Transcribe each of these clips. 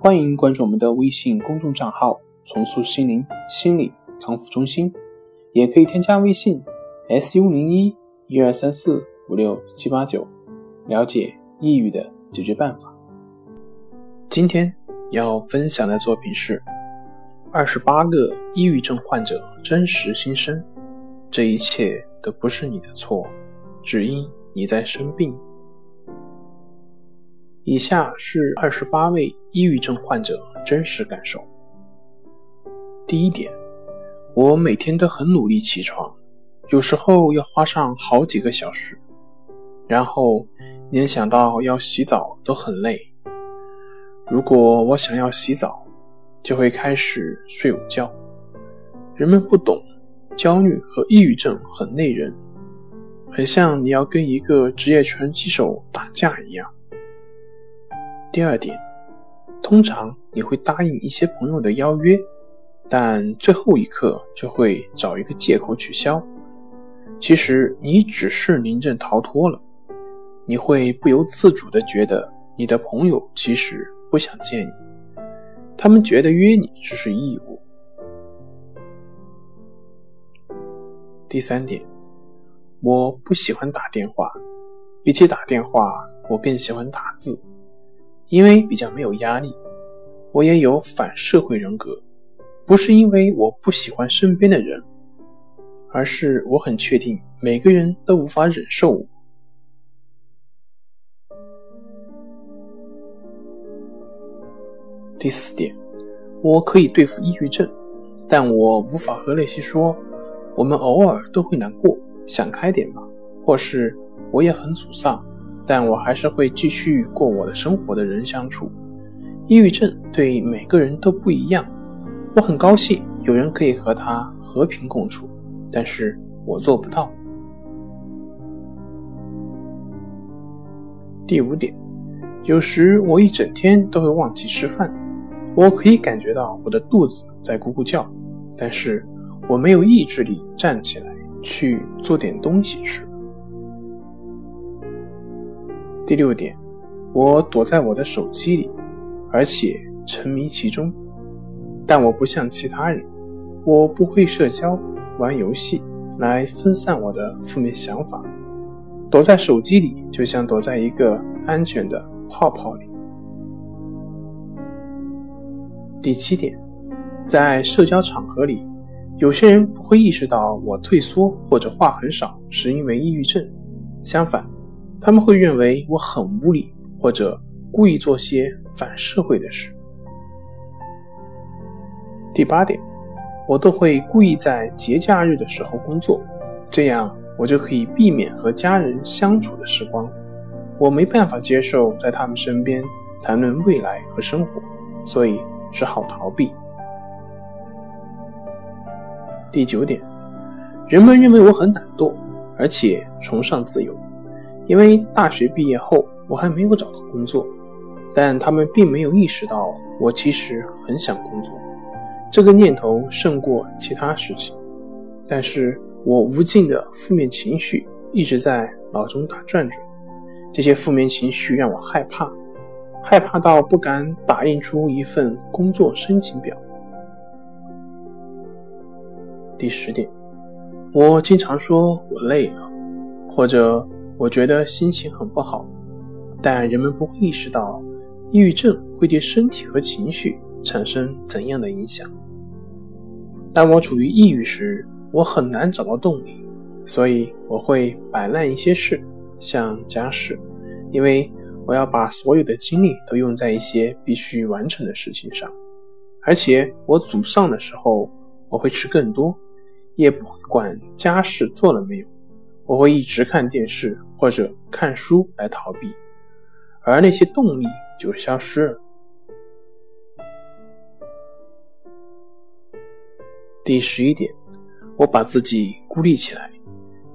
欢迎关注我们的微信公众账号“重塑心灵心理康复中心”，也可以添加微信 “su 零一一二三四五六七八九”，了解抑郁的解决办法。今天要分享的作品是《二十八个抑郁症患者真实心声》，这一切都不是你的错，只因你在生病。以下是二十八位抑郁症患者真实感受。第一点，我每天都很努力起床，有时候要花上好几个小时，然后连想到要洗澡都很累。如果我想要洗澡，就会开始睡午觉。人们不懂，焦虑和抑郁症很累人，很像你要跟一个职业拳击手打架一样。第二点，通常你会答应一些朋友的邀约，但最后一刻就会找一个借口取消。其实你只是临阵逃脱了。你会不由自主地觉得你的朋友其实不想见你，他们觉得约你只是义务。第三点，我不喜欢打电话，比起打电话，我更喜欢打字。因为比较没有压力，我也有反社会人格，不是因为我不喜欢身边的人，而是我很确定每个人都无法忍受我。第四点，我可以对付抑郁症，但我无法和那些说我们偶尔都会难过，想开点吧，或是我也很沮丧。但我还是会继续过我的生活的人相处。抑郁症对每个人都不一样，我很高兴有人可以和他和平共处，但是我做不到。第五点，有时我一整天都会忘记吃饭，我可以感觉到我的肚子在咕咕叫，但是我没有意志力站起来去做点东西吃。第六点，我躲在我的手机里，而且沉迷其中。但我不像其他人，我不会社交、玩游戏来分散我的负面想法。躲在手机里，就像躲在一个安全的泡泡里。第七点，在社交场合里，有些人不会意识到我退缩或者话很少是因为抑郁症，相反。他们会认为我很无理，或者故意做些反社会的事。第八点，我都会故意在节假日的时候工作，这样我就可以避免和家人相处的时光。我没办法接受在他们身边谈论未来和生活，所以只好逃避。第九点，人们认为我很懒惰，而且崇尚自由。因为大学毕业后，我还没有找到工作，但他们并没有意识到我其实很想工作，这个念头胜过其他事情。但是我无尽的负面情绪一直在脑中打转转，这些负面情绪让我害怕，害怕到不敢打印出一份工作申请表。第十点，我经常说我累了，或者。我觉得心情很不好，但人们不会意识到，抑郁症会对身体和情绪产生怎样的影响。当我处于抑郁时，我很难找到动力，所以我会摆烂一些事，像家事，因为我要把所有的精力都用在一些必须完成的事情上。而且我沮丧的时候，我会吃更多，也不会管家事做了没有。我会一直看电视或者看书来逃避而那些动力就消失了。第十一点我把自己孤立起来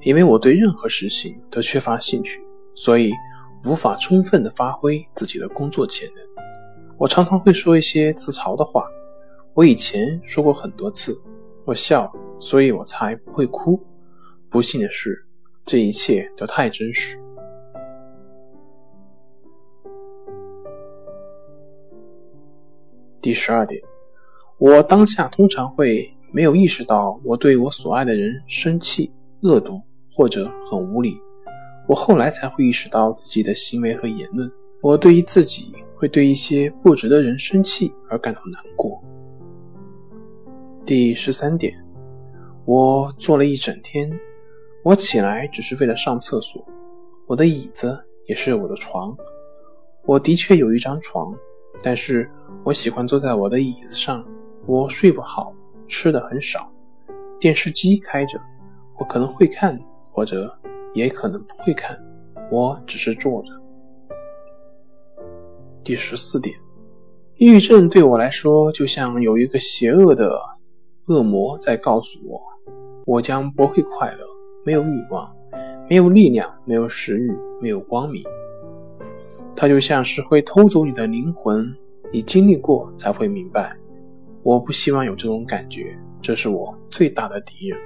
因为我对任何事情都缺乏兴趣所以无法充分的发挥自己的工作潜能。我常常会说一些自嘲的话我以前说过很多次我笑所以我才不会哭。不幸的是这一切都太真实。第十二点，我当下通常会没有意识到我对我所爱的人生气、恶毒或者很无理，我后来才会意识到自己的行为和言论。我对于自己会对一些不值得人生气而感到难过。第十三点，我坐了一整天，我起来只是为了上厕所，我的椅子也是我的床。我的确有一张床。但是我喜欢坐在我的椅子上，我睡不好，吃的很少，电视机开着，我可能会看，或者也可能不会看，我只是坐着。第十四点，抑郁症对我来说就像有一个邪恶的恶魔在告诉我，我将不会快乐，没有欲望，没有力量，没有食欲，没有光明。它就像是会偷走你的灵魂，你经历过才会明白。我不希望有这种感觉，这是我最大的敌人。